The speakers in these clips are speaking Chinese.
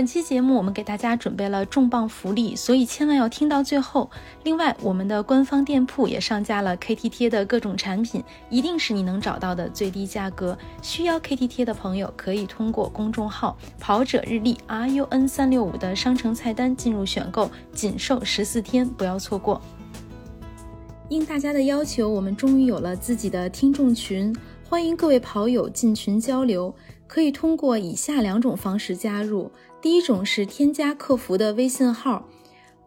本期节目我们给大家准备了重磅福利，所以千万要听到最后。另外，我们的官方店铺也上架了 KT 贴的各种产品，一定是你能找到的最低价格。需要 KT 贴的朋友可以通过公众号“跑者日历 RUN 三六五”的商城菜单进入选购，仅售十四天，不要错过。应大家的要求，我们终于有了自己的听众群，欢迎各位跑友进群交流。可以通过以下两种方式加入。第一种是添加客服的微信号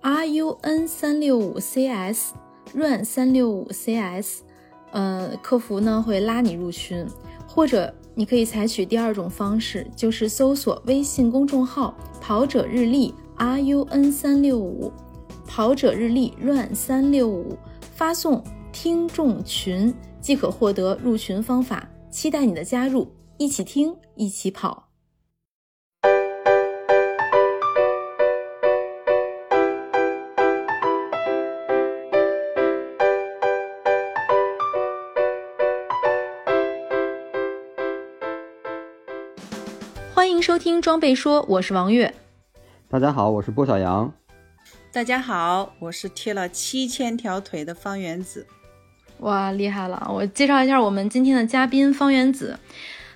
run 三六五 cs，run 三六五 cs，呃，客服呢会拉你入群。或者你可以采取第二种方式，就是搜索微信公众号“跑者日历 run 三六五”，跑者日历 run 三六五，发送听众群即可获得入群方法。期待你的加入。一起听，一起跑。欢迎收听装备说，我是王悦。大家好，我是郭小杨。大家好，我是贴了七千条腿的方圆子。哇，厉害了！我介绍一下我们今天的嘉宾方圆子。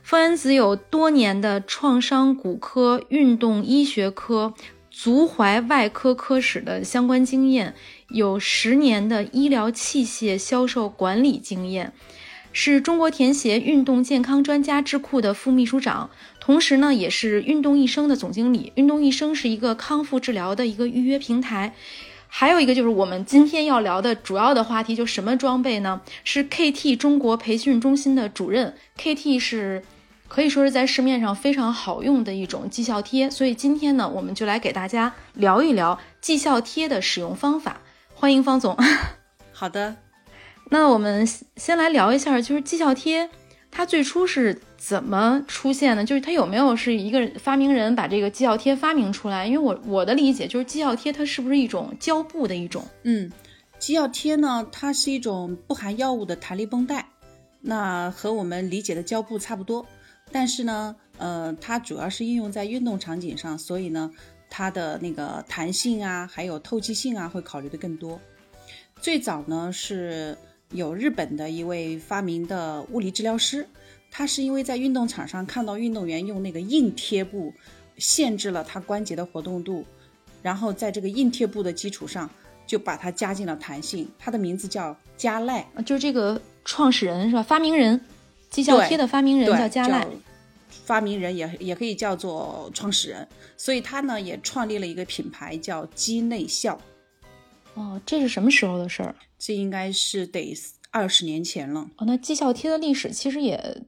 方圆子有多年的创伤骨科、运动医学科、足踝外科科室的相关经验，有十年的医疗器械销售管理经验，是中国田协运动健康专家智库的副秘书长，同时呢，也是运动一生的总经理。运动一生是一个康复治疗的一个预约平台，还有一个就是我们今天要聊的主要的话题，就什么装备呢？是 KT 中国培训中心的主任，KT 是。可以说是在市面上非常好用的一种绩效贴，所以今天呢，我们就来给大家聊一聊绩效贴的使用方法。欢迎方总。好的，那我们先来聊一下，就是绩效贴它最初是怎么出现的？就是它有没有是一个发明人把这个绩效贴发明出来？因为我我的理解就是绩效贴它是不是一种胶布的一种？嗯，绩效贴呢，它是一种不含药物的弹力绷带，那和我们理解的胶布差不多。但是呢，呃，它主要是应用在运动场景上，所以呢，它的那个弹性啊，还有透气性啊，会考虑的更多。最早呢，是有日本的一位发明的物理治疗师，他是因为在运动场上看到运动员用那个硬贴布限制了他关节的活动度，然后在这个硬贴布的基础上，就把它加进了弹性。他的名字叫加赖，就是这个创始人是吧？发明人。绩效贴的发明人叫加赖，发明人也也可以叫做创始人，所以他呢也创立了一个品牌叫肌内效。哦，这是什么时候的事儿？这应该是得二十年前了。哦，那绩效贴的历史其实也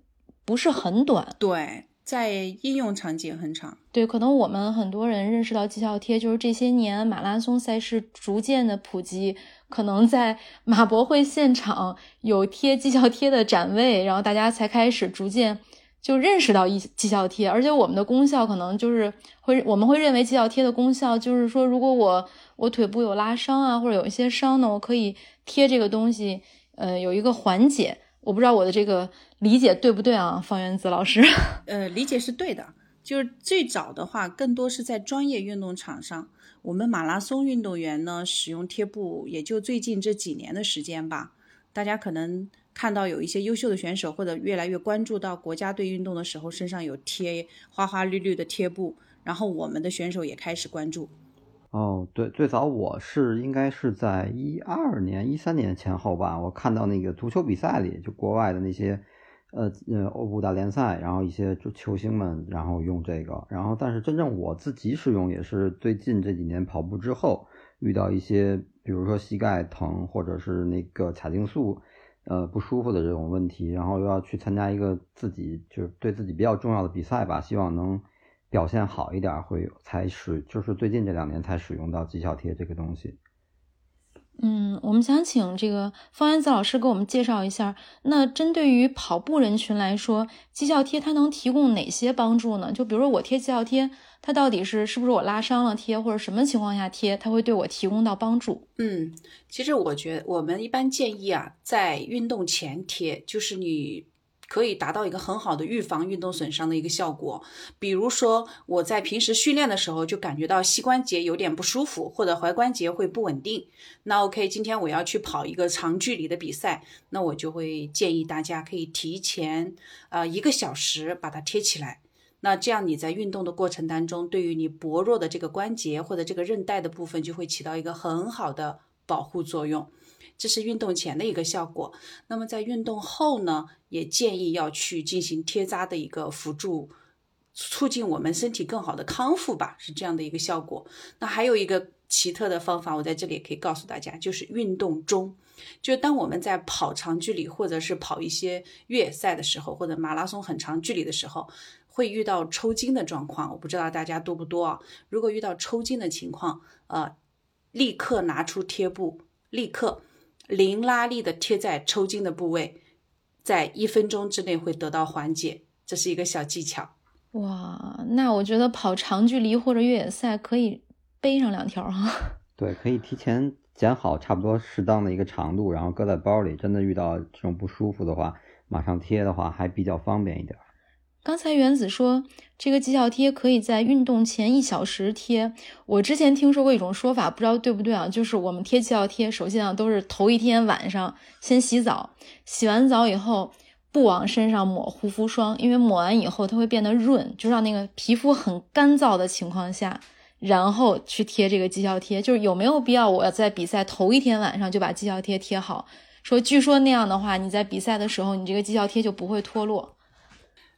不是很短。对，在应用场景很长。对，可能我们很多人认识到绩效贴，就是这些年马拉松赛事逐渐的普及。可能在 马博会现场有贴绩效贴的展位，然后大家才开始逐渐就认识到一绩效贴，而且我们的功效可能就是会我们会认为绩效贴的功效就是说，如果我我腿部有拉伤啊，或者有一些伤呢，我可以贴这个东西，呃，有一个缓解。我不知道我的这个理解对不对啊，方圆子老师？呃，理解是对的，就是最早的话，更多是在专业运动场上。我们马拉松运动员呢，使用贴布也就最近这几年的时间吧。大家可能看到有一些优秀的选手，或者越来越关注到国家队运动的时候，身上有贴花花绿绿的贴布，然后我们的选手也开始关注。哦，对，最早我是应该是在一二年、一三年前后吧，我看到那个足球比赛里，就国外的那些。呃呃，欧布大联赛，然后一些球星们，然后用这个，然后但是真正我自己使用也是最近这几年跑步之后遇到一些，比如说膝盖疼或者是那个髂胫束呃不舒服的这种问题，然后又要去参加一个自己就是对自己比较重要的比赛吧，希望能表现好一点，会才使就是最近这两年才使用到绩效贴这个东西。嗯，我们想请这个方元子老师给我们介绍一下，那针对于跑步人群来说，绩效贴它能提供哪些帮助呢？就比如说我贴绩效贴，它到底是是不是我拉伤了贴，或者什么情况下贴，它会对我提供到帮助？嗯，其实我觉得我们一般建议啊，在运动前贴，就是你可以达到一个很好的预防运动损伤的一个效果。比如说，我在平时训练的时候就感觉到膝关节有点不舒服，或者踝关节会不稳定。那 OK，今天我要去跑一个长距离的比赛，那我就会建议大家可以提前呃一个小时把它贴起来。那这样你在运动的过程当中，对于你薄弱的这个关节或者这个韧带的部分，就会起到一个很好的保护作用。这是运动前的一个效果。那么在运动后呢，也建议要去进行贴扎的一个辅助，促进我们身体更好的康复吧，是这样的一个效果。那还有一个奇特的方法，我在这里也可以告诉大家，就是运动中，就当我们在跑长距离或者是跑一些越野赛的时候，或者马拉松很长距离的时候，会遇到抽筋的状况。我不知道大家多不多啊？如果遇到抽筋的情况，呃，立刻拿出贴布，立刻。零拉力的贴在抽筋的部位，在一分钟之内会得到缓解，这是一个小技巧。哇，那我觉得跑长距离或者越野赛可以背上两条哈。对，可以提前剪好差不多适当的一个长度，然后搁在包里。真的遇到这种不舒服的话，马上贴的话还比较方便一点。刚才原子说，这个绩效贴可以在运动前一小时贴。我之前听说过一种说法，不知道对不对啊？就是我们贴绩效贴，首先啊都是头一天晚上先洗澡，洗完澡以后不往身上抹护肤霜，因为抹完以后它会变得润，就让那个皮肤很干燥的情况下，然后去贴这个绩效贴。就是有没有必要我在比赛头一天晚上就把绩效贴贴好？说据说那样的话，你在比赛的时候，你这个绩效贴就不会脱落。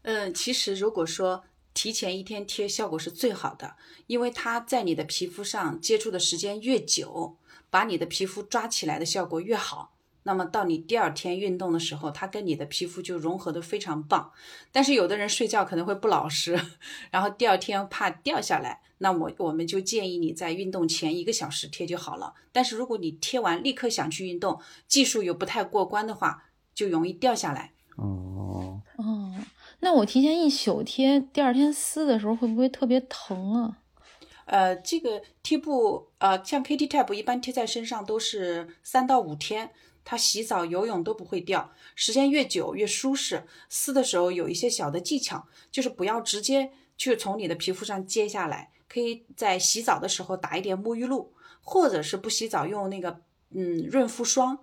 嗯，其实如果说提前一天贴，效果是最好的，因为它在你的皮肤上接触的时间越久，把你的皮肤抓起来的效果越好。那么到你第二天运动的时候，它跟你的皮肤就融合的非常棒。但是有的人睡觉可能会不老实，然后第二天怕掉下来，那我我们就建议你在运动前一个小时贴就好了。但是如果你贴完立刻想去运动，技术又不太过关的话，就容易掉下来。哦哦。那我提前一宿贴，第二天撕的时候会不会特别疼啊？呃，这个贴布，呃，像 KT Tab 一般贴在身上都是三到五天，它洗澡、游泳都不会掉，时间越久越舒适。撕的时候有一些小的技巧，就是不要直接去从你的皮肤上揭下来，可以在洗澡的时候打一点沐浴露，或者是不洗澡用那个嗯润肤霜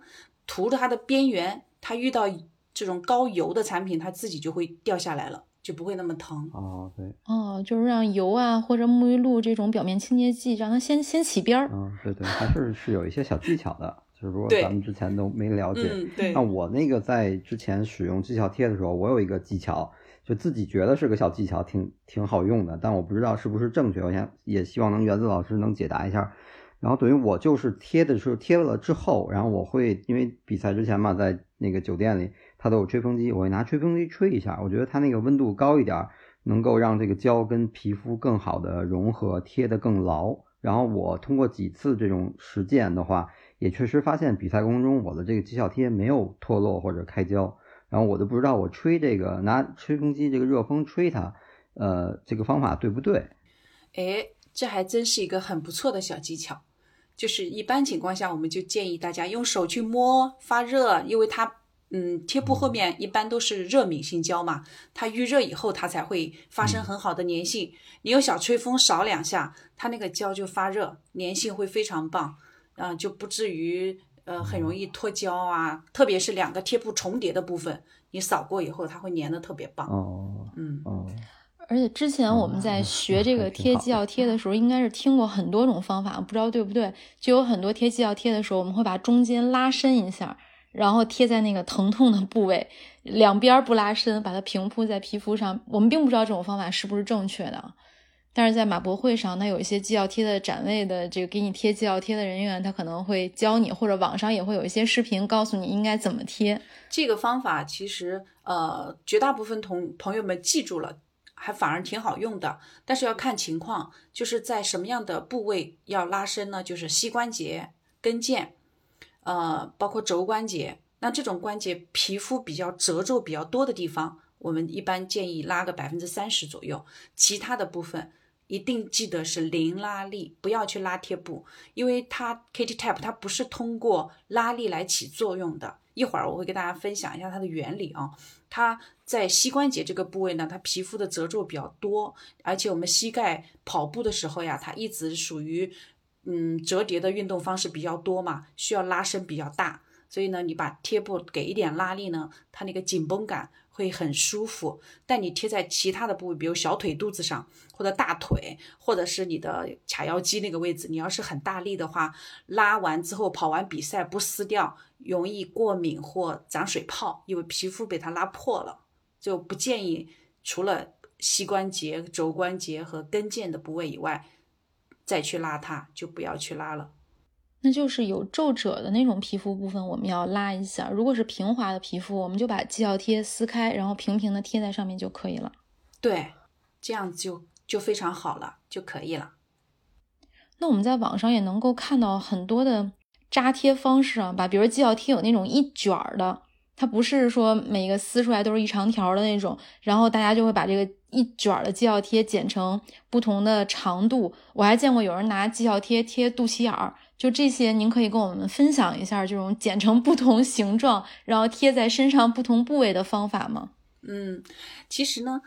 涂它的边缘，它遇到。这种高油的产品，它自己就会掉下来了，就不会那么疼。哦，对，哦，就是让油啊或者沐浴露这种表面清洁剂，让它先先起边儿。嗯，对对，还是是有一些小技巧的，就是如果咱们之前都没了解。嗯，对。那我那个在之前使用技巧贴的时候，我有一个技巧，就自己觉得是个小技巧，挺挺好用的，但我不知道是不是正确。我想也希望能原子老师能解答一下。然后等于我就是贴的时候贴了之后，然后我会因为比赛之前嘛，在那个酒店里。它都有吹风机，我会拿吹风机吹一下，我觉得它那个温度高一点，能够让这个胶跟皮肤更好的融合，贴得更牢。然后我通过几次这种实践的话，也确实发现比赛过程中我的这个绩效贴没有脱落或者开胶。然后我都不知道我吹这个拿吹风机这个热风吹它，呃，这个方法对不对？哎，这还真是一个很不错的小技巧。就是一般情况下，我们就建议大家用手去摸发热，因为它。嗯，贴布后面一般都是热敏性胶嘛，它预热以后它才会发生很好的粘性。你用小吹风扫两下，它那个胶就发热，粘性会非常棒，嗯，就不至于呃很容易脱胶啊。特别是两个贴布重叠的部分，你扫过以后它会粘的特别棒。哦，嗯，哦。而且之前我们在学这个贴绩效贴的时候，应该是听过很多种方法，不知道对不对？就有很多贴绩效贴的时候，我们会把中间拉伸一下。然后贴在那个疼痛的部位，两边不拉伸，把它平铺在皮肤上。我们并不知道这种方法是不是正确的，但是在马博会上，那有一些绩效贴的展位的这个给你贴绩效贴的人员，他可能会教你，或者网上也会有一些视频告诉你应该怎么贴。这个方法其实呃，绝大部分同朋友们记住了，还反而挺好用的。但是要看情况，就是在什么样的部位要拉伸呢？就是膝关节、跟腱。呃，包括肘关节，那这种关节皮肤比较褶皱比较多的地方，我们一般建议拉个百分之三十左右。其他的部分一定记得是零拉力，不要去拉贴布，因为它 KT Tap 它不是通过拉力来起作用的。一会儿我会给大家分享一下它的原理啊。它在膝关节这个部位呢，它皮肤的褶皱比较多，而且我们膝盖跑步的时候呀，它一直属于嗯折叠的运动方式比较多嘛，需要拉伸比较大，所以呢，你把贴布给一点拉力呢，它那个紧绷感会很舒服。但你贴在其他的部位，比如小腿肚子上，或者大腿，或者是你的髂腰肌那个位置，你要是很大力的话，拉完之后跑完比赛不撕掉，容易过敏或长水泡，因为皮肤被它拉破了。就不建议除了膝关节、肘关节和跟腱的部位以外，再去拉它，就不要去拉了。那就是有皱褶的那种皮肤部分，我们要拉一下；如果是平滑的皮肤，我们就把绩效贴撕开，然后平平的贴在上面就可以了。对，这样就就非常好了，就可以了。那我们在网上也能够看到很多的扎贴方式啊，把，比如绩效贴有那种一卷儿的。它不是说每个撕出来都是一长条的那种，然后大家就会把这个一卷的绩效贴剪成不同的长度。我还见过有人拿绩效贴贴肚脐眼儿，就这些，您可以跟我们分享一下这种剪成不同形状，然后贴在身上不同部位的方法吗？嗯，其实呢，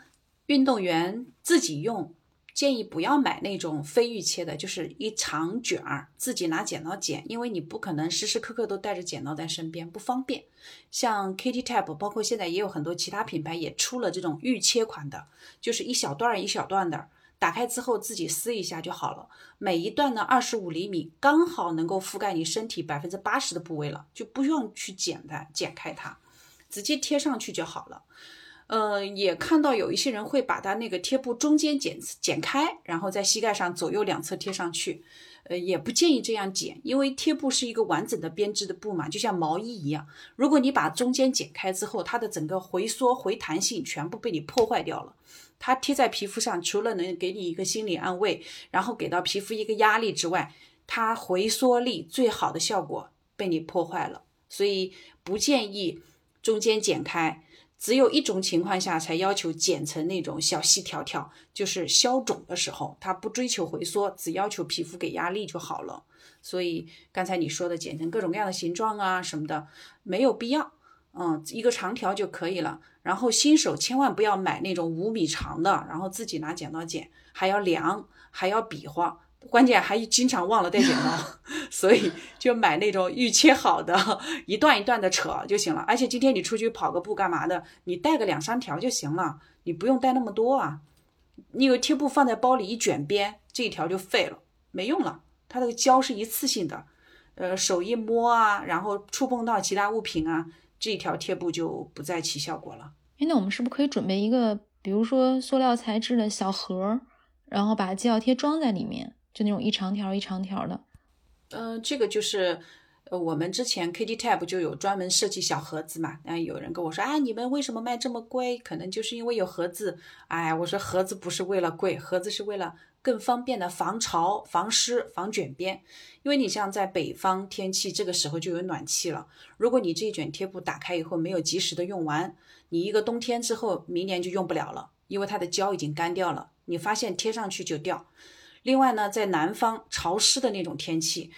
运动员自己用。建议不要买那种非预切的，就是一长卷儿，自己拿剪刀剪，因为你不可能时时刻刻都带着剪刀在身边，不方便。像 Kitty Tab，包括现在也有很多其他品牌也出了这种预切款的，就是一小段一小段的，打开之后自己撕一下就好了。每一段呢二十五厘米，刚好能够覆盖你身体百分之八十的部位了，就不用去剪它，剪开它，直接贴上去就好了。呃，也看到有一些人会把它那个贴布中间剪剪开，然后在膝盖上左右两侧贴上去。呃，也不建议这样剪，因为贴布是一个完整的编织的布嘛，就像毛衣一样。如果你把中间剪开之后，它的整个回缩回弹性全部被你破坏掉了。它贴在皮肤上，除了能给你一个心理安慰，然后给到皮肤一个压力之外，它回缩力最好的效果被你破坏了。所以不建议中间剪开。只有一种情况下才要求剪成那种小细条条，就是消肿的时候，它不追求回缩，只要求皮肤给压力就好了。所以刚才你说的剪成各种各样的形状啊什么的，没有必要，嗯，一个长条就可以了。然后新手千万不要买那种五米长的，然后自己拿剪刀剪，还要量，还要比划。关键还经常忘了带剪刀，所以就买那种预切好的，一段一段的扯就行了。而且今天你出去跑个步干嘛的，你带个两三条就行了，你不用带那么多啊。你有贴布放在包里一卷边，这一条就废了，没用了。它那个胶是一次性的，呃，手一摸啊，然后触碰到其他物品啊，这一条贴布就不再起效果了。哎，那我们是不是可以准备一个，比如说塑料材质的小盒，然后把绩效贴装在里面？就那种一长条一长条的，嗯，这个就是，呃，我们之前 KT Tab 就有专门设计小盒子嘛。那有人跟我说，啊，你们为什么卖这么贵？可能就是因为有盒子。哎，我说盒子不是为了贵，盒子是为了更方便的防潮、防湿、防卷边。因为你像在北方天气，这个时候就有暖气了。如果你这一卷贴布打开以后没有及时的用完，你一个冬天之后，明年就用不了了，因为它的胶已经干掉了。你发现贴上去就掉。另外呢，在南方潮湿的那种天气，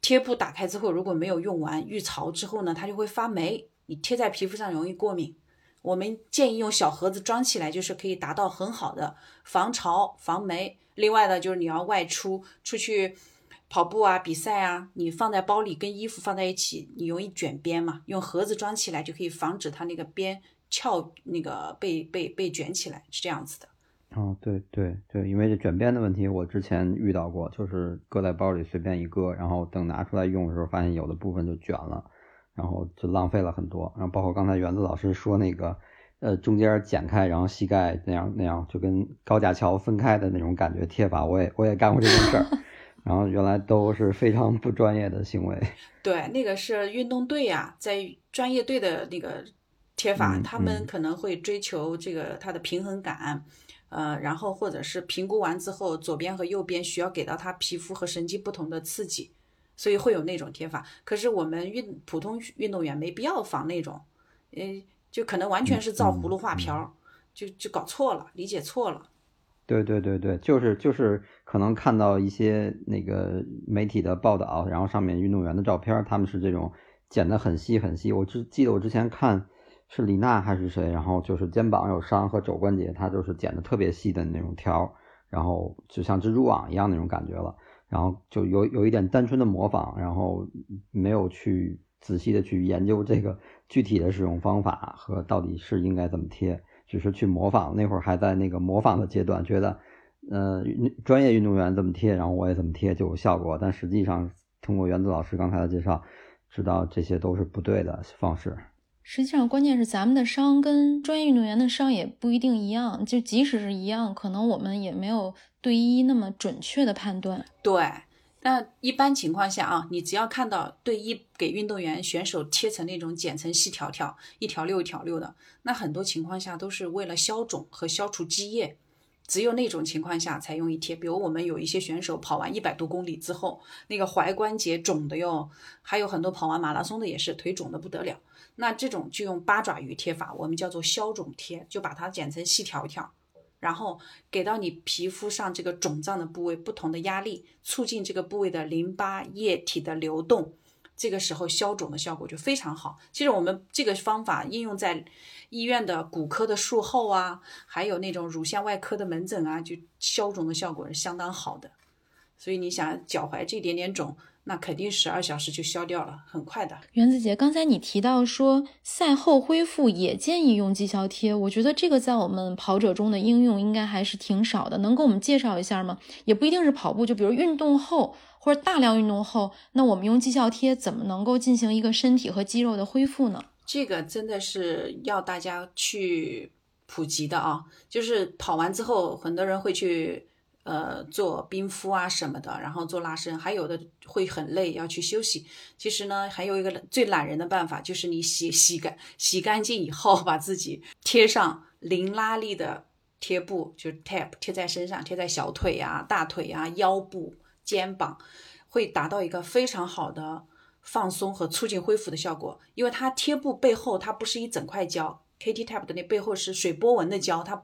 贴布打开之后如果没有用完，遇潮之后呢，它就会发霉，你贴在皮肤上容易过敏。我们建议用小盒子装起来，就是可以达到很好的防潮防霉。另外呢，就是你要外出出去跑步啊、比赛啊，你放在包里跟衣服放在一起，你容易卷边嘛，用盒子装起来就可以防止它那个边翘，那个被被被卷起来，是这样子的。哦，对对对，因为这卷边的问题，我之前遇到过，就是搁在包里随便一搁，然后等拿出来用的时候，发现有的部分就卷了，然后就浪费了很多。然后包括刚才园子老师说那个，呃，中间剪开，然后膝盖那样那样，就跟高架桥分开的那种感觉贴法，我也我也干过这种事儿，然后原来都是非常不专业的行为。对，那个是运动队呀，在专业队的那个贴法，他们可能会追求这个它的平衡感。呃，然后或者是评估完之后，左边和右边需要给到他皮肤和神经不同的刺激，所以会有那种贴法。可是我们运普通运动员没必要仿那种，呃，就可能完全是照葫芦画瓢，就就搞错了，理解错了。对对对对，就是就是可能看到一些那个媒体的报道，然后上面运动员的照片，他们是这种剪得很细很细。我只记得我之前看。是李娜还是谁，然后就是肩膀有伤和肘关节，他就是剪的特别细的那种条，然后就像蜘蛛网一样那种感觉了，然后就有有一点单纯的模仿，然后没有去仔细的去研究这个具体的使用方法和到底是应该怎么贴，只是去模仿，那会儿还在那个模仿的阶段，觉得呃专业运动员怎么贴，然后我也怎么贴就有效果，但实际上通过原子老师刚才的介绍，知道这些都是不对的方式。实际上，关键是咱们的伤跟专业运动员的伤也不一定一样。就即使是一样，可能我们也没有对一那么准确的判断。对，那一般情况下啊，你只要看到队医给运动员选手贴成那种剪成细条条，一条六一条六的，那很多情况下都是为了消肿和消除积液。只有那种情况下才用一贴，比如我们有一些选手跑完一百多公里之后，那个踝关节肿的哟，还有很多跑完马拉松的也是腿肿的不得了。那这种就用八爪鱼贴法，我们叫做消肿贴，就把它剪成细条条，然后给到你皮肤上这个肿胀的部位不同的压力，促进这个部位的淋巴液体的流动。这个时候消肿的效果就非常好。其实我们这个方法应用在医院的骨科的术后啊，还有那种乳腺外科的门诊啊，就消肿的效果是相当好的。所以你想脚踝这点点肿，那肯定十二小时就消掉了，很快的。原子姐，刚才你提到说赛后恢复也建议用绩效贴，我觉得这个在我们跑者中的应用应该还是挺少的，能给我们介绍一下吗？也不一定是跑步，就比如运动后。或者大量运动后，那我们用绩效贴怎么能够进行一个身体和肌肉的恢复呢？这个真的是要大家去普及的啊！就是跑完之后，很多人会去呃做冰敷啊什么的，然后做拉伸，还有的会很累要去休息。其实呢，还有一个最懒人的办法，就是你洗洗干洗干净以后，把自己贴上零拉力的贴布，就是 tape 贴在身上，贴在小腿啊、大腿啊、腰部。肩膀会达到一个非常好的放松和促进恢复的效果，因为它贴布背后它不是一整块胶，KT Tape 的那背后是水波纹的胶，它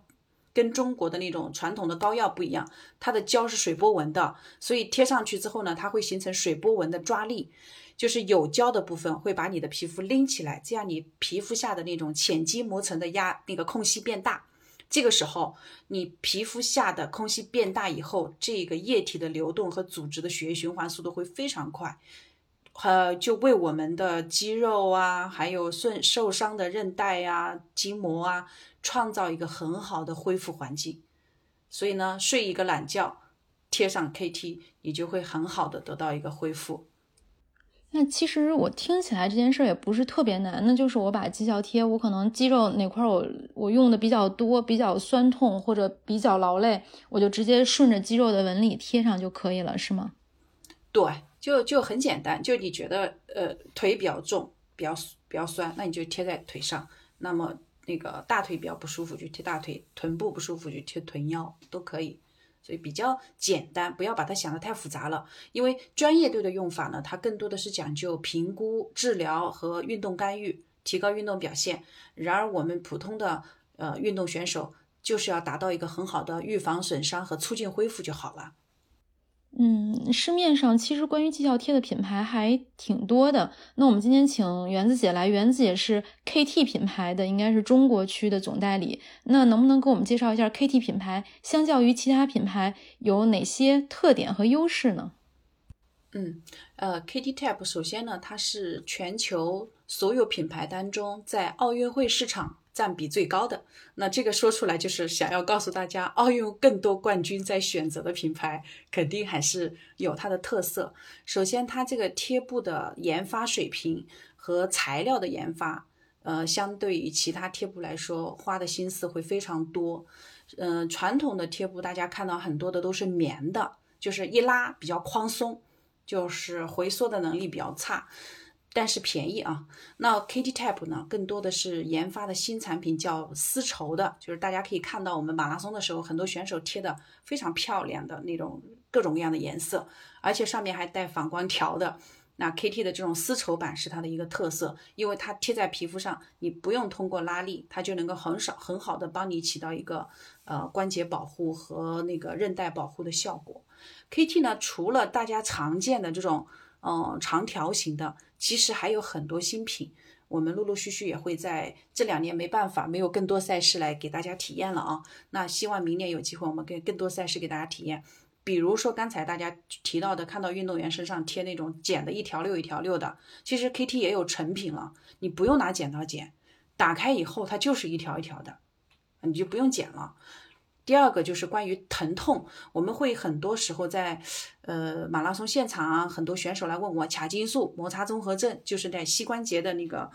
跟中国的那种传统的膏药不一样，它的胶是水波纹的，所以贴上去之后呢，它会形成水波纹的抓力，就是有胶的部分会把你的皮肤拎起来，这样你皮肤下的那种浅肌膜层的压那个空隙变大。这个时候，你皮肤下的空隙变大以后，这个液体的流动和组织的血液循环速度会非常快，呃，就为我们的肌肉啊，还有受受伤的韧带呀、筋膜啊，创造一个很好的恢复环境。所以呢，睡一个懒觉，贴上 KT，你就会很好的得到一个恢复。那其实我听起来这件事也不是特别难，那就是我把肌效贴，我可能肌肉哪块我我用的比较多，比较酸痛或者比较劳累，我就直接顺着肌肉的纹理贴上就可以了，是吗？对，就就很简单，就你觉得呃腿比较重，比较比较酸，那你就贴在腿上；那么那个大腿比较不舒服就贴大腿，臀部不舒服就贴臀腰，都可以。所以比较简单，不要把它想得太复杂了。因为专业队的用法呢，它更多的是讲究评估、治疗和运动干预，提高运动表现。然而我们普通的呃运动选手，就是要达到一个很好的预防损伤和促进恢复就好了。嗯，市面上其实关于绩效贴的品牌还挺多的。那我们今天请原子姐来，原子姐是 KT 品牌的，应该是中国区的总代理。那能不能给我们介绍一下 KT 品牌相较于其他品牌有哪些特点和优势呢？嗯，呃，KT Tape 首先呢，它是全球所有品牌当中在奥运会市场。占比最高的，那这个说出来就是想要告诉大家，奥运更多冠军在选择的品牌，肯定还是有它的特色。首先，它这个贴布的研发水平和材料的研发，呃，相对于其他贴布来说，花的心思会非常多。嗯，传统的贴布大家看到很多的都是棉的，就是一拉比较宽松，就是回缩的能力比较差。但是便宜啊，那 KT tap 呢，更多的是研发的新产品，叫丝绸的，就是大家可以看到我们马拉松的时候，很多选手贴的非常漂亮的那种各种各样的颜色，而且上面还带反光条的。那 KT 的这种丝绸版是它的一个特色，因为它贴在皮肤上，你不用通过拉力，它就能够很少很好的帮你起到一个呃关节保护和那个韧带保护的效果。KT 呢，除了大家常见的这种嗯长条形的。其实还有很多新品，我们陆陆续续也会在这两年没办法，没有更多赛事来给大家体验了啊。那希望明年有机会，我们给更多赛事给大家体验。比如说刚才大家提到的，看到运动员身上贴那种剪的一条六一条六的，其实 KT 也有成品了，你不用拿剪刀剪，打开以后它就是一条一条的，你就不用剪了。第二个就是关于疼痛，我们会很多时候在呃马拉松现场啊，很多选手来问我髂筋束摩擦综合症，就是在膝关节的那个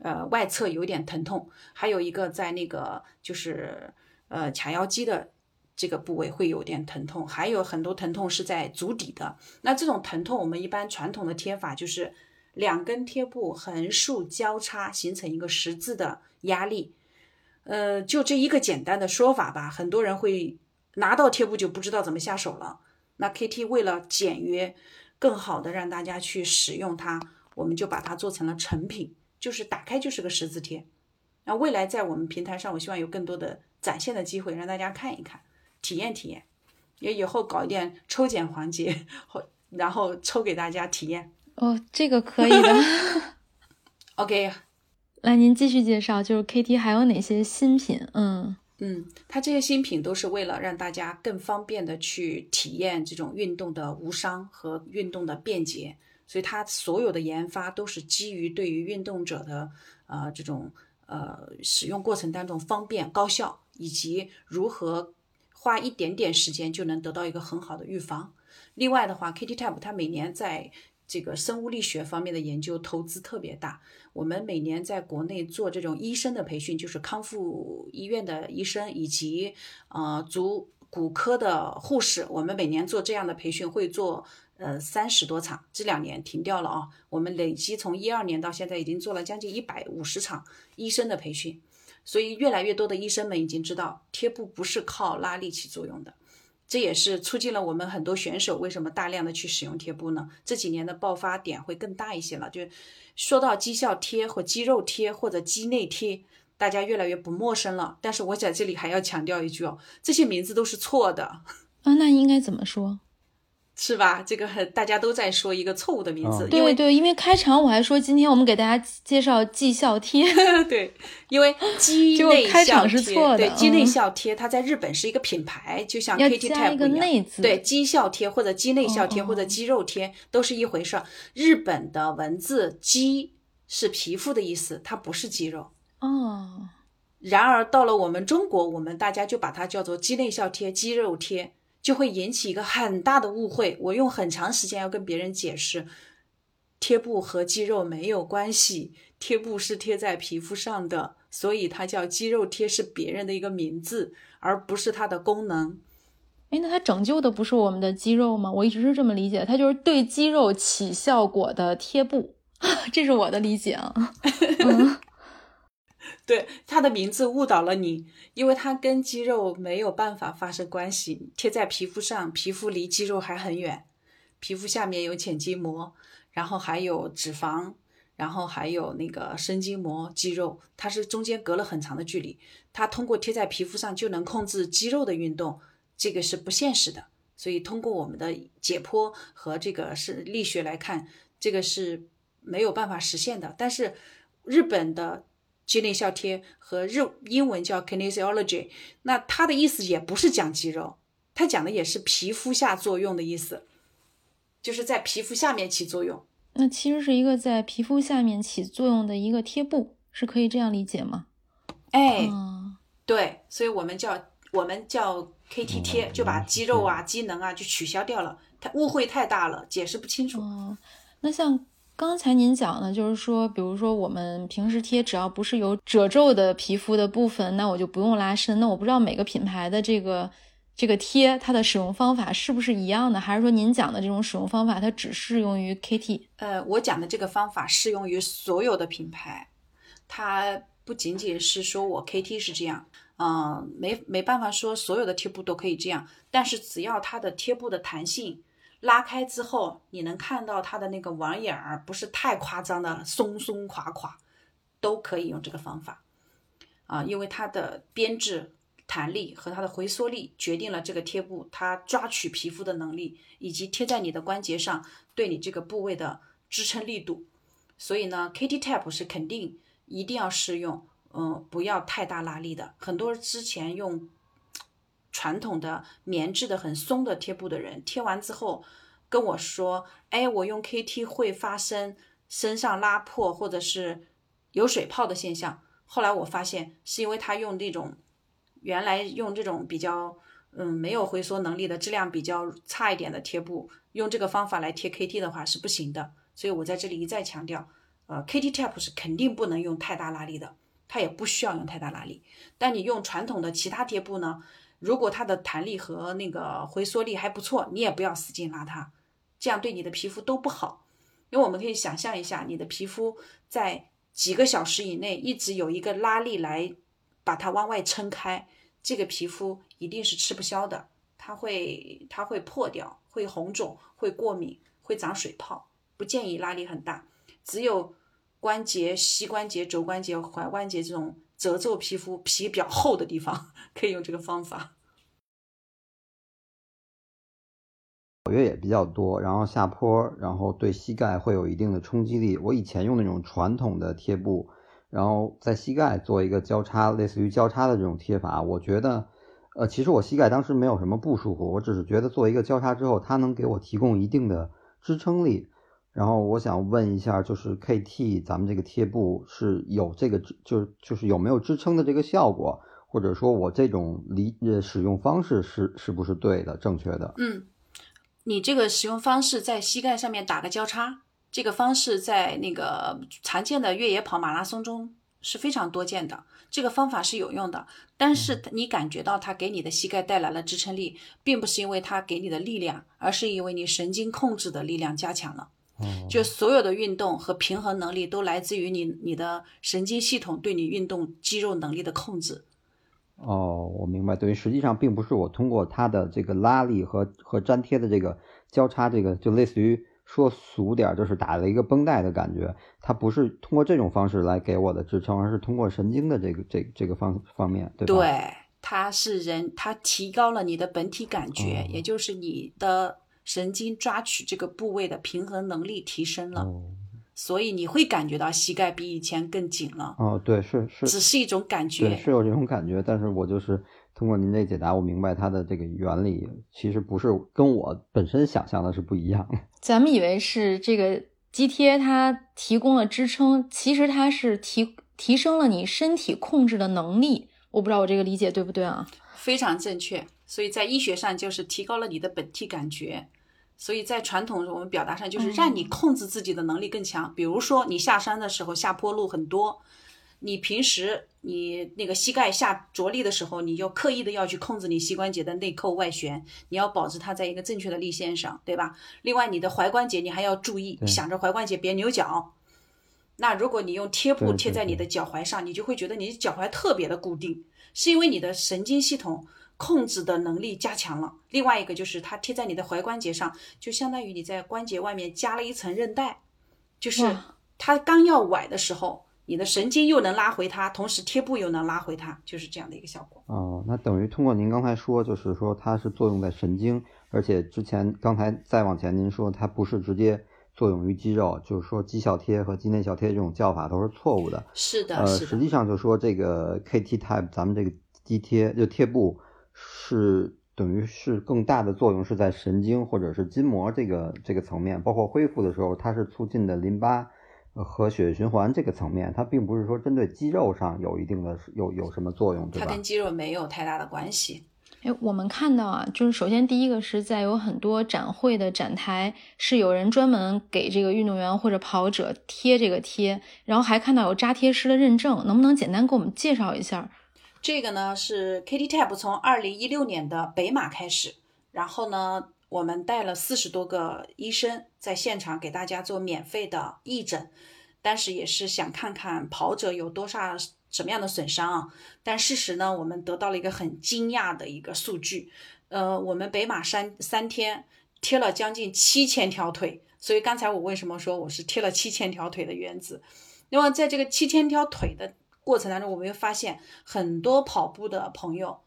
呃外侧有点疼痛，还有一个在那个就是呃髂腰肌的。这个部位会有点疼痛，还有很多疼痛是在足底的。那这种疼痛，我们一般传统的贴法就是两根贴布横竖交叉，形成一个十字的压力。呃，就这一个简单的说法吧，很多人会拿到贴布就不知道怎么下手了。那 KT 为了简约，更好的让大家去使用它，我们就把它做成了成品，就是打开就是个十字贴。那未来在我们平台上，我希望有更多的展现的机会，让大家看一看。体验体验，也以后搞一点抽检环节，或然后抽给大家体验。哦，这个可以的。OK，来您继续介绍，就是 KT 还有哪些新品？嗯嗯，它这些新品都是为了让大家更方便的去体验这种运动的无伤和运动的便捷，所以它所有的研发都是基于对于运动者的呃这种呃使用过程当中方便高效以及如何。花一点点时间就能得到一个很好的预防。另外的话，KT Tab 它每年在这个生物力学方面的研究投资特别大。我们每年在国内做这种医生的培训，就是康复医院的医生以及呃足骨科的护士，我们每年做这样的培训会做呃三十多场。这两年停掉了啊，我们累计从一二年到现在已经做了将近一百五十场医生的培训。所以，越来越多的医生们已经知道贴布不是靠拉力起作用的，这也是促进了我们很多选手为什么大量的去使用贴布呢？这几年的爆发点会更大一些了。就说到肌效贴或肌肉贴或者肌内贴，大家越来越不陌生了。但是我在这里还要强调一句哦，这些名字都是错的啊。那应该怎么说？是吧？这个很大家都在说一个错误的名字。对对，因为开场我还说今天我们给大家介绍绩效贴。对，因为 肌内效贴，对肌内效贴，它在日本是一个品牌，就像 KT Tab 一样。对，肌效贴或者肌内效贴或者肌肉贴都是一回事儿。日本的文字“肌”是皮肤的意思，它不是肌肉。哦。然而到了我们中国，我们大家就把它叫做肌内效贴、肌肉贴。就会引起一个很大的误会。我用很长时间要跟别人解释，贴布和肌肉没有关系，贴布是贴在皮肤上的，所以它叫肌肉贴是别人的一个名字，而不是它的功能。哎，那它拯救的不是我们的肌肉吗？我一直是这么理解，它就是对肌肉起效果的贴布，这是我的理解啊。对它的名字误导了你，因为它跟肌肉没有办法发生关系。贴在皮肤上，皮肤离肌肉还很远，皮肤下面有浅筋膜，然后还有脂肪，然后还有那个深筋膜、肌肉，它是中间隔了很长的距离。它通过贴在皮肤上就能控制肌肉的运动，这个是不现实的。所以通过我们的解剖和这个是力学来看，这个是没有办法实现的。但是日本的。肌内效贴和日英文叫 kinesiology，那它的意思也不是讲肌肉，它讲的也是皮肤下作用的意思，就是在皮肤下面起作用。那其实是一个在皮肤下面起作用的一个贴布，是可以这样理解吗？哎，对，所以我们叫我们叫 KT 贴，就把肌肉啊、机能啊就取消掉了，它误会太大了，解释不清楚。哦，那像。刚才您讲的，就是说，比如说我们平时贴，只要不是有褶皱的皮肤的部分，那我就不用拉伸。那我不知道每个品牌的这个这个贴，它的使用方法是不是一样的，还是说您讲的这种使用方法，它只适用于 KT？呃，我讲的这个方法适用于所有的品牌，它不仅仅是说我 KT 是这样，嗯，没没办法说所有的贴布都可以这样，但是只要它的贴布的弹性。拉开之后，你能看到它的那个网眼儿不是太夸张的松松垮垮，都可以用这个方法啊，因为它的编制、弹力和它的回缩力决定了这个贴布它抓取皮肤的能力，以及贴在你的关节上对你这个部位的支撑力度。所以呢，KT Tap 是肯定一定要试用，嗯，不要太大拉力的。很多之前用传统的棉质的很松的贴布的人，贴完之后跟我说，哎，我用 KT 会发生身上拉破或者是有水泡的现象。后来我发现是因为他用这种原来用这种比较嗯没有回缩能力的质量比较差一点的贴布，用这个方法来贴 KT 的话是不行的。所以我在这里一再强调，呃，KT Tap 是肯定不能用太大拉力的，它也不需要用太大拉力。但你用传统的其他贴布呢，如果它的弹力和那个回缩力还不错，你也不要使劲拉它，这样对你的皮肤都不好。因为我们可以想象一下，你的皮肤在几个小时以内一直有一个拉力来把它往外撑开，这个皮肤一定是吃不消的，它会它会破掉，会红肿，会过敏，会长水泡。不建议拉力很大，只有关节、膝关节、肘关节、踝关节这种褶皱皮肤、皮比较厚的地方可以用这个方法。跑跃也比较多，然后下坡，然后对膝盖会有一定的冲击力。我以前用那种传统的贴布，然后在膝盖做一个交叉，类似于交叉的这种贴法，我觉得，呃，其实我膝盖当时没有什么不舒服，我只是觉得做一个交叉之后，它能给我提供一定的支撑力。然后我想问一下，就是 KT 咱们这个贴布是有这个支，就是就是有没有支撑的这个效果，或者说我这种理呃使用方式是是不是对的、正确的？嗯，你这个使用方式在膝盖上面打个交叉，这个方式在那个常见的越野跑、马拉松中是非常多见的，这个方法是有用的。但是你感觉到它给你的膝盖带来了支撑力，并不是因为它给你的力量，而是因为你神经控制的力量加强了。就所有的运动和平衡能力都来自于你你的神经系统对你运动肌肉能力的控制。哦，我明白，等于实际上并不是我通过它的这个拉力和和粘贴的这个交叉，这个就类似于说俗点就是打了一个绷带的感觉，它不是通过这种方式来给我的支撑，而是通过神经的这个这这个方方面，对吧？对，它是人，它提高了你的本体感觉，也就是你的。神经抓取这个部位的平衡能力提升了，所以你会感觉到膝盖比以前更紧了。哦，对，是是，只是一种感觉，是有这种感觉。但是我就是通过您这解答，我明白它的这个原理，其实不是跟我本身想象的是不一样。咱们以为是这个肌贴它提供了支撑，其实它是提提升了你身体控制的能力。我不知道我这个理解对不对啊？非常正确。所以在医学上就是提高了你的本体感觉，所以在传统我们表达上就是让你控制自己的能力更强。比如说你下山的时候下坡路很多，你平时你那个膝盖下着力的时候，你就刻意的要去控制你膝关节的内扣外旋，你要保持它在一个正确的力线上，对吧？另外你的踝关节你还要注意，想着踝关节别扭脚。那如果你用贴布贴在你的脚踝上，你就会觉得你的脚踝特别的固定，是因为你的神经系统。控制的能力加强了。另外一个就是它贴在你的踝关节上，就相当于你在关节外面加了一层韧带，就是它刚要崴的时候，你的神经又能拉回它，同时贴布又能拉回它，就是这样的一个效果。哦，那等于通过您刚才说，就是说它是作用在神经，而且之前刚才再往前您说它不是直接作用于肌肉，就是说肌效贴和肌内效贴这种叫法都是错误的。是的，呃，实际上就说这个 KT Type 咱们这个肌贴就贴布。是等于是更大的作用是在神经或者是筋膜这个这个层面，包括恢复的时候，它是促进的淋巴和血液循环这个层面，它并不是说针对肌肉上有一定的有有什么作用，对吧？它跟肌肉没有太大的关系。哎，我们看到啊，就是首先第一个是在有很多展会的展台是有人专门给这个运动员或者跑者贴这个贴，然后还看到有扎贴师的认证，能不能简单给我们介绍一下？这个呢是 KT Tap 从二零一六年的北马开始，然后呢，我们带了四十多个医生在现场给大家做免费的义诊，但是也是想看看跑者有多少什么样的损伤啊。但事实呢，我们得到了一个很惊讶的一个数据，呃，我们北马三三天贴了将近七千条腿，所以刚才我为什么说我是贴了七千条腿的原子？那么在这个七千条腿的。过程当中，我们会发现很多跑步的朋友，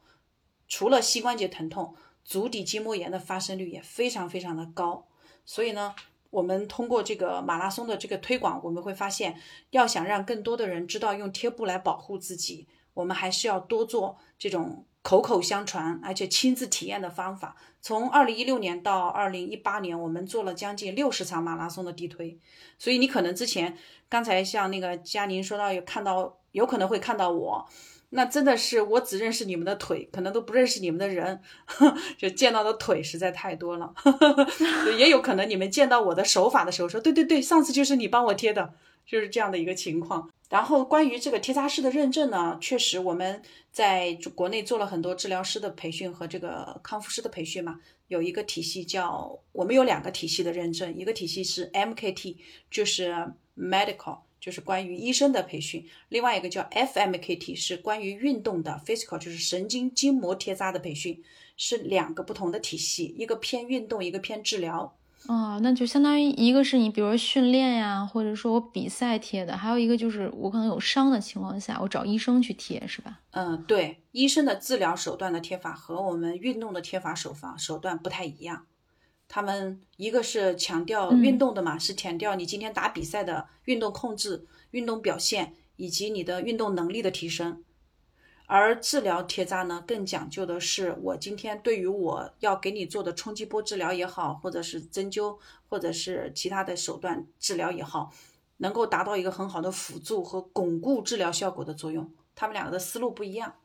除了膝关节疼痛，足底筋膜炎的发生率也非常非常的高。所以呢，我们通过这个马拉松的这个推广，我们会发现，要想让更多的人知道用贴布来保护自己，我们还是要多做这种口口相传，而且亲自体验的方法。从二零一六年到二零一八年，我们做了将近六十场马拉松的地推，所以你可能之前刚才像那个佳宁说到有看到，有可能会看到我。那真的是我只认识你们的腿，可能都不认识你们的人，就见到的腿实在太多了。也有可能你们见到我的手法的时候说，对对对，上次就是你帮我贴的，就是这样的一个情况。然后关于这个贴扎师的认证呢，确实我们在国内做了很多治疗师的培训和这个康复师的培训嘛，有一个体系叫我们有两个体系的认证，一个体系是 MKT，就是 Medical。就是关于医生的培训，另外一个叫 FMKT 是关于运动的 physical，就是神经筋膜贴扎的培训，是两个不同的体系，一个偏运动，一个偏治疗。哦，那就相当于一个是你比如说训练呀，或者说我比赛贴的，还有一个就是我可能有伤的情况下，我找医生去贴，是吧？嗯，对，医生的治疗手段的贴法和我们运动的贴法手法手段不太一样。他们一个是强调运动的嘛，是强调你今天打比赛的运动控制、运动表现以及你的运动能力的提升，而治疗贴扎呢，更讲究的是我今天对于我要给你做的冲击波治疗也好，或者是针灸，或者是其他的手段治疗也好，能够达到一个很好的辅助和巩固治疗效果的作用。他们两个的思路不一样。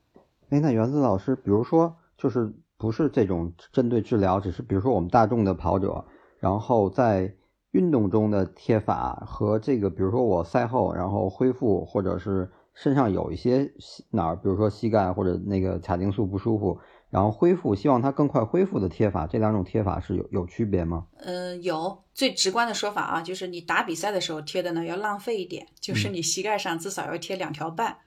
哎，那园子老师，比如说就是。不是这种针对治疗，只是比如说我们大众的跑者，然后在运动中的贴法和这个，比如说我赛后然后恢复，或者是身上有一些哪儿，比如说膝盖或者那个髂胫束不舒服，然后恢复，希望它更快恢复的贴法，这两种贴法是有有区别吗？呃，有最直观的说法啊，就是你打比赛的时候贴的呢要浪费一点，就是你膝盖上至少要贴两条半，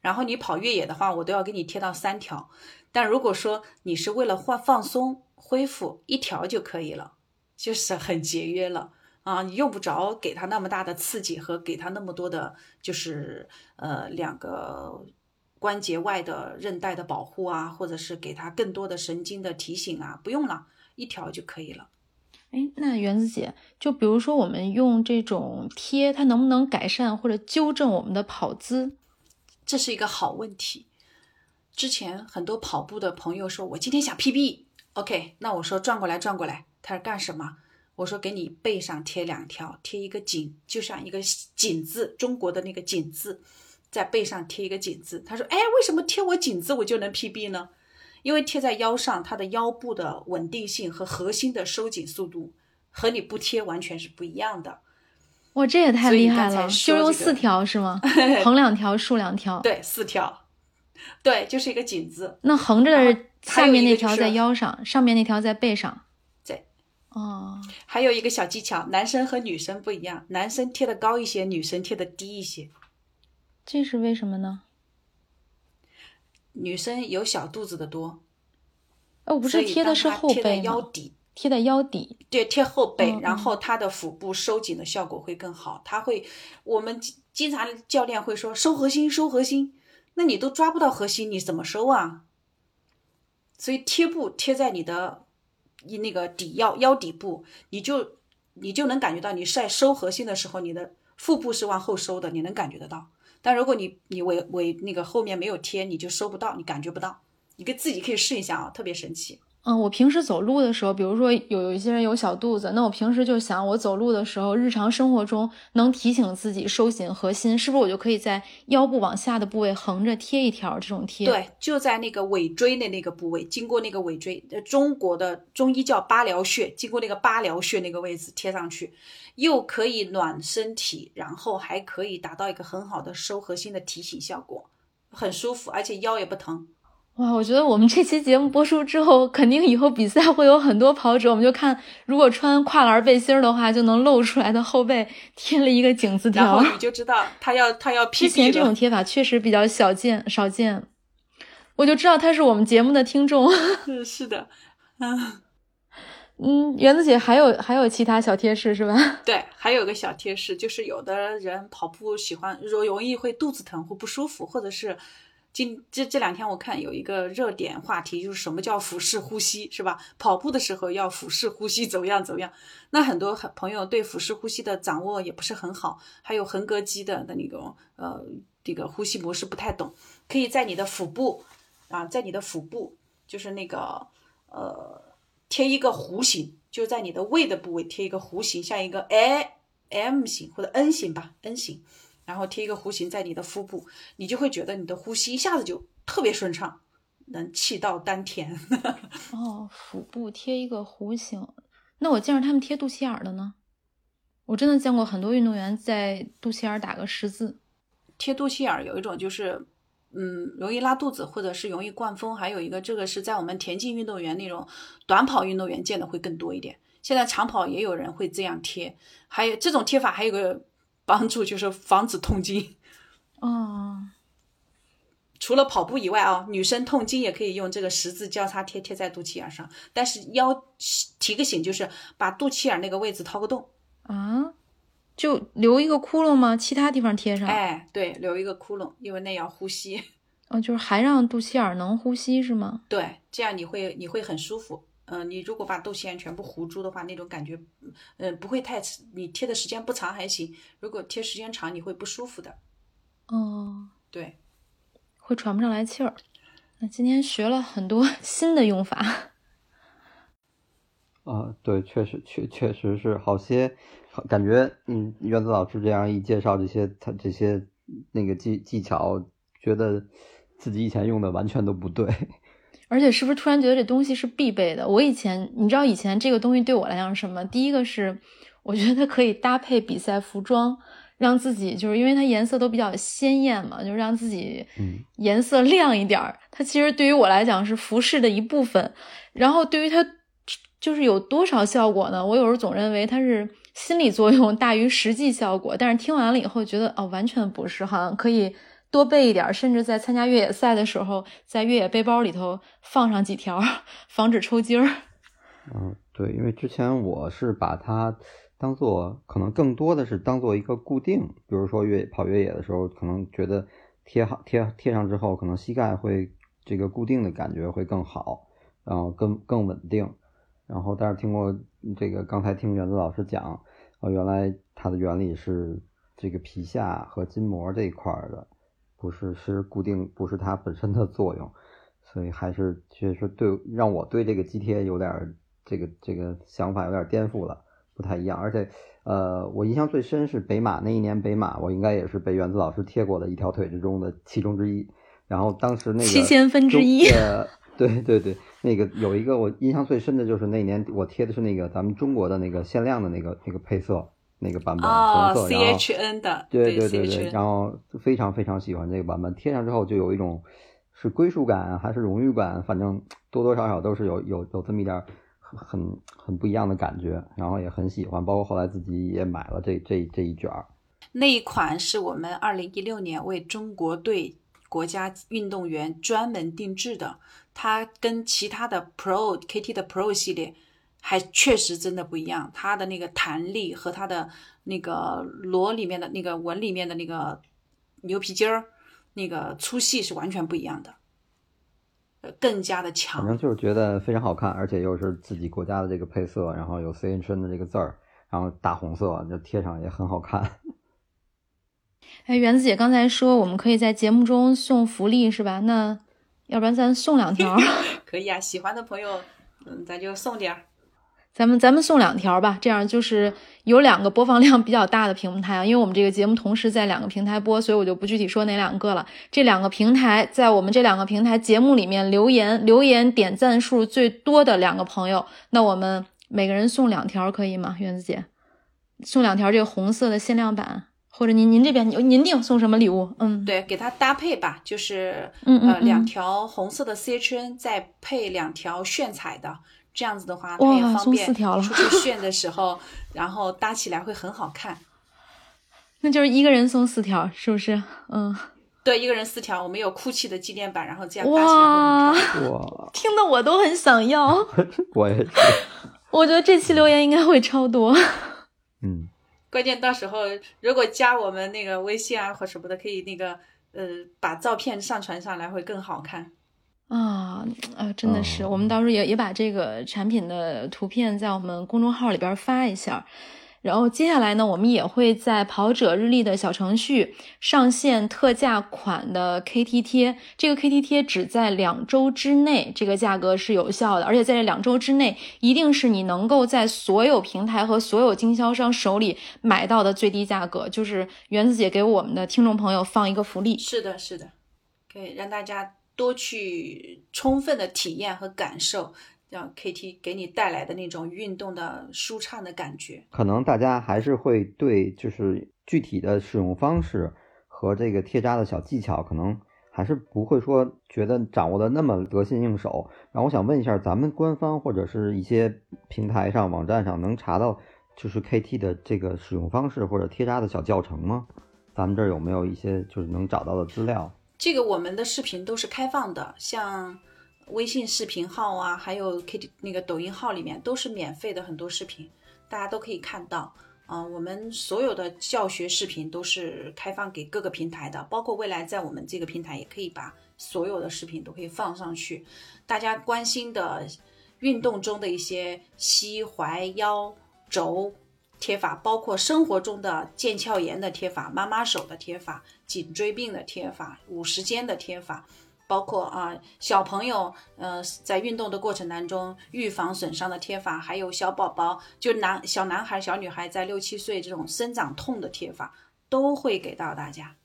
然后你跑越野的话，我都要给你贴到三条。但如果说你是为了换放松恢复一条就可以了，就是很节约了啊，你用不着给他那么大的刺激和给他那么多的，就是呃两个关节外的韧带的保护啊，或者是给他更多的神经的提醒啊，不用了一条就可以了。哎，那原子姐，就比如说我们用这种贴，它能不能改善或者纠正我们的跑姿？这是一个好问题。之前很多跑步的朋友说，我今天想 PB，OK，那我说转过来转过来，他说干什么？我说给你背上贴两条，贴一个紧，就像一个紧字，中国的那个紧字，在背上贴一个紧字。他说，哎，为什么贴我紧字我就能 PB 呢？因为贴在腰上，它的腰部的稳定性和核心的收紧速度和你不贴完全是不一样的。哇，这也太厉害了！就用四条是吗？横两条，竖两条。对，四条。对，就是一个锦字。那横着的下面那条在腰上，上面那条在背上。对，哦。还有一个小技巧，男生和女生不一样，男生贴的高一些，女生贴的低一些。这是为什么呢？女生有小肚子的多。哦，不是贴的是后背腰底，贴在腰底。对，贴后背，然后它的腹部收紧的效果会更好。它会，我们经常教练会说收核心，收核心。那你都抓不到核心，你怎么收啊？所以贴布贴在你的你那个底腰腰底部，你就你就能感觉到你在收核心的时候，你的腹部是往后收的，你能感觉得到。但如果你你尾尾那个后面没有贴，你就收不到，你感觉不到。你可自己可以试一下啊，特别神奇。嗯，我平时走路的时候，比如说有有一些人有小肚子，那我平时就想，我走路的时候，日常生活中能提醒自己收紧核心，是不是我就可以在腰部往下的部位横着贴一条这种贴？对，就在那个尾椎的那个部位，经过那个尾椎，中国的中医叫八髎穴，经过那个八髎穴那个位置贴上去，又可以暖身体，然后还可以达到一个很好的收核心的提醒效果，很舒服，而且腰也不疼。哇，我觉得我们这期节目播出之后，肯定以后比赛会有很多跑者。我们就看，如果穿跨栏背心的话，就能露出来的后背贴了一个井字条，然后你就知道他要他要 P。之前这种贴法确实比较少见，少见，我就知道他是我们节目的听众。是是的，嗯嗯，园子姐还有还有其他小贴士是吧？对，还有个小贴士，就是有的人跑步喜欢容容易会肚子疼或不舒服，或者是。今这这两天我看有一个热点话题，就是什么叫腹式呼吸，是吧？跑步的时候要腹式呼吸，怎么样怎么样？那很多朋友对腹式呼吸的掌握也不是很好，还有横膈肌的的那种呃这个呼吸模式不太懂，可以在你的腹部啊，在你的腹部就是那个呃贴一个弧形，就在你的胃的部位贴一个弧形，像一个 A M 型或者 N 型吧，N 型。然后贴一个弧形在你的腹部，你就会觉得你的呼吸一下子就特别顺畅，能气到丹田。哦，腹部贴一个弧形，那我见着他们贴肚脐眼的呢？我真的见过很多运动员在肚脐眼打个十字。贴肚脐眼有一种就是，嗯，容易拉肚子或者是容易灌风，还有一个这个是在我们田径运动员那种短跑运动员见的会更多一点。现在长跑也有人会这样贴，还有这种贴法还有个。帮助就是防止痛经，哦。除了跑步以外啊，女生痛经也可以用这个十字交叉贴贴在肚脐眼上，但是要提个醒，就是把肚脐眼那个位置掏个洞啊，就留一个窟窿吗？其他地方贴上？哎，对，留一个窟窿，因为那要呼吸。哦，就是还让肚脐眼能呼吸是吗？对，这样你会你会很舒服。嗯，你如果把肚脐眼全部糊住的话，那种感觉，嗯，不会太，你贴的时间不长还行。如果贴时间长，你会不舒服的。哦，对，会喘不上来气儿。那今天学了很多 新的用法。啊，对，确实，确确实是好些，感觉，嗯，原子老师这样一介绍这些，他这些那个技技巧，觉得自己以前用的完全都不对。而且是不是突然觉得这东西是必备的？我以前你知道以前这个东西对我来讲是什么？第一个是我觉得它可以搭配比赛服装，让自己就是因为它颜色都比较鲜艳嘛，就让自己颜色亮一点儿。它其实对于我来讲是服饰的一部分。然后对于它就是有多少效果呢？我有时候总认为它是心理作用大于实际效果，但是听完了以后觉得哦，完全不是，好像可以。多备一点，甚至在参加越野赛的时候，在越野背包里头放上几条，防止抽筋儿。嗯，对，因为之前我是把它当做，可能更多的是当做一个固定，比如说越跑越野的时候，可能觉得贴好贴贴上之后，可能膝盖会这个固定的感觉会更好，然后更更稳定。然后，但是听过这个刚才听原子老师讲，哦，原来它的原理是这个皮下和筋膜这一块的。不是，是固定，不是它本身的作用，所以还是确实对让我对这个机贴有点这个这个想法有点颠覆了，不太一样。而且，呃，我印象最深是北马那一年北马，我应该也是被原子老师贴过的一条腿之中的其中之一。然后当时那个七千分之一，对对对，那个有一个我印象最深的就是那年我贴的是那个咱们中国的那个限量的那个那个配色。那个版本红色，然后对对对对，然后非常非常喜欢这个版本，贴上之后就有一种是归属感还是荣誉感，反正多多少少都是有有有这么一点很很不一样的感觉，然后也很喜欢，包括后来自己也买了这这这一卷儿。那一款是我们二零一六年为中国队国家运动员专门定制的，它跟其他的 Pro KT 的 Pro 系列。还确实真的不一样，它的那个弹力和它的那个螺里面的那个纹里面的那个牛皮筋儿，那个粗细是完全不一样的，呃，更加的强。反正就是觉得非常好看，而且又是自己国家的这个配色，然后有 CN 的这个字儿，然后大红色就贴上也很好看。哎，园子姐刚才说我们可以在节目中送福利是吧？那要不然咱送两条？可以啊，喜欢的朋友，嗯，咱就送点儿。咱们咱们送两条吧，这样就是有两个播放量比较大的平台啊，因为我们这个节目同时在两个平台播，所以我就不具体说哪两个了。这两个平台在我们这两个平台节目里面留言留言点赞数最多的两个朋友，那我们每个人送两条可以吗？园子姐，送两条这个红色的限量版，或者您您这边您您定送什么礼物？嗯，对，给它搭配吧，就是嗯呃两条红色的 C H N 再配两条炫彩的。这样子的话，它也方便出去炫的时候，然后搭起来会很好看。那就是一个人送四条，是不是？嗯，对，一个人四条。我们有哭泣的纪念版，然后这样搭起来会很漂亮。哇，听得我都很想要。我也是。我觉得这期留言应该会超多。嗯，关键到时候如果加我们那个微信啊或什么的，可以那个呃，把照片上传上来会更好看。啊，呃，真的是，我们到时候也也把这个产品的图片在我们公众号里边发一下。然后接下来呢，我们也会在跑者日历的小程序上线特价款的 KT 贴。这个 KT 贴只在两周之内，这个价格是有效的，而且在这两周之内，一定是你能够在所有平台和所有经销商手里买到的最低价格。就是原子姐给我们的听众朋友放一个福利。是的，是的，可以让大家多去充分的体验和感受。让 KT 给你带来的那种运动的舒畅的感觉，可能大家还是会对就是具体的使用方式和这个贴扎的小技巧，可能还是不会说觉得掌握的那么得心应手。然后我想问一下，咱们官方或者是一些平台上、网站上能查到就是 KT 的这个使用方式或者贴扎的小教程吗？咱们这儿有没有一些就是能找到的资料？这个我们的视频都是开放的，像。微信视频号啊，还有 K T 那个抖音号里面都是免费的很多视频，大家都可以看到。啊，我们所有的教学视频都是开放给各个平台的，包括未来在我们这个平台也可以把所有的视频都可以放上去。大家关心的运动中的一些膝、踝、腰、肘贴法，包括生活中的腱鞘炎的贴法、妈妈手的贴法、颈椎病的贴法、五十肩的贴法。包括啊，小朋友呃，在运动的过程当中预防损伤的贴法，还有小宝宝就男小男孩、小女孩在六七岁这种生长痛的贴法，都会给到大家。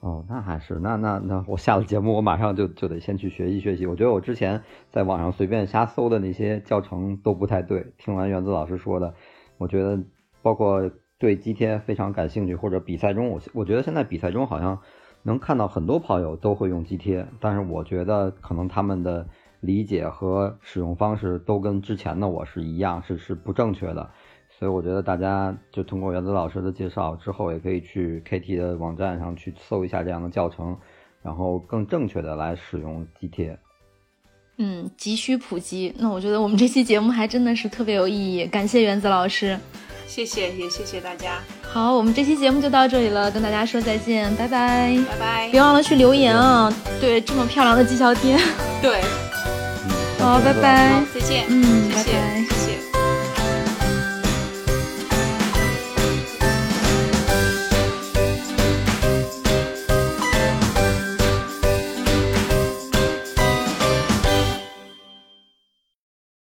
哦，那还是那那那，我下了节目，我马上就就得先去学习学习。我觉得我之前在网上随便瞎搜的那些教程都不太对。听完原子老师说的，我觉得包括对肌贴非常感兴趣，或者比赛中，我我觉得现在比赛中好像。能看到很多跑友都会用肌贴，但是我觉得可能他们的理解和使用方式都跟之前的我是一样，是是不正确的。所以我觉得大家就通过原子老师的介绍之后，也可以去 KT 的网站上去搜一下这样的教程，然后更正确的来使用肌贴。嗯，急需普及。那我觉得我们这期节目还真的是特别有意义，感谢原子老师。谢谢，也谢谢大家。好，我们这期节目就到这里了，跟大家说再见，拜拜，拜拜。别忘了去留言啊！对，这么漂亮的绩效贴。对。好，拜拜，再见。嗯。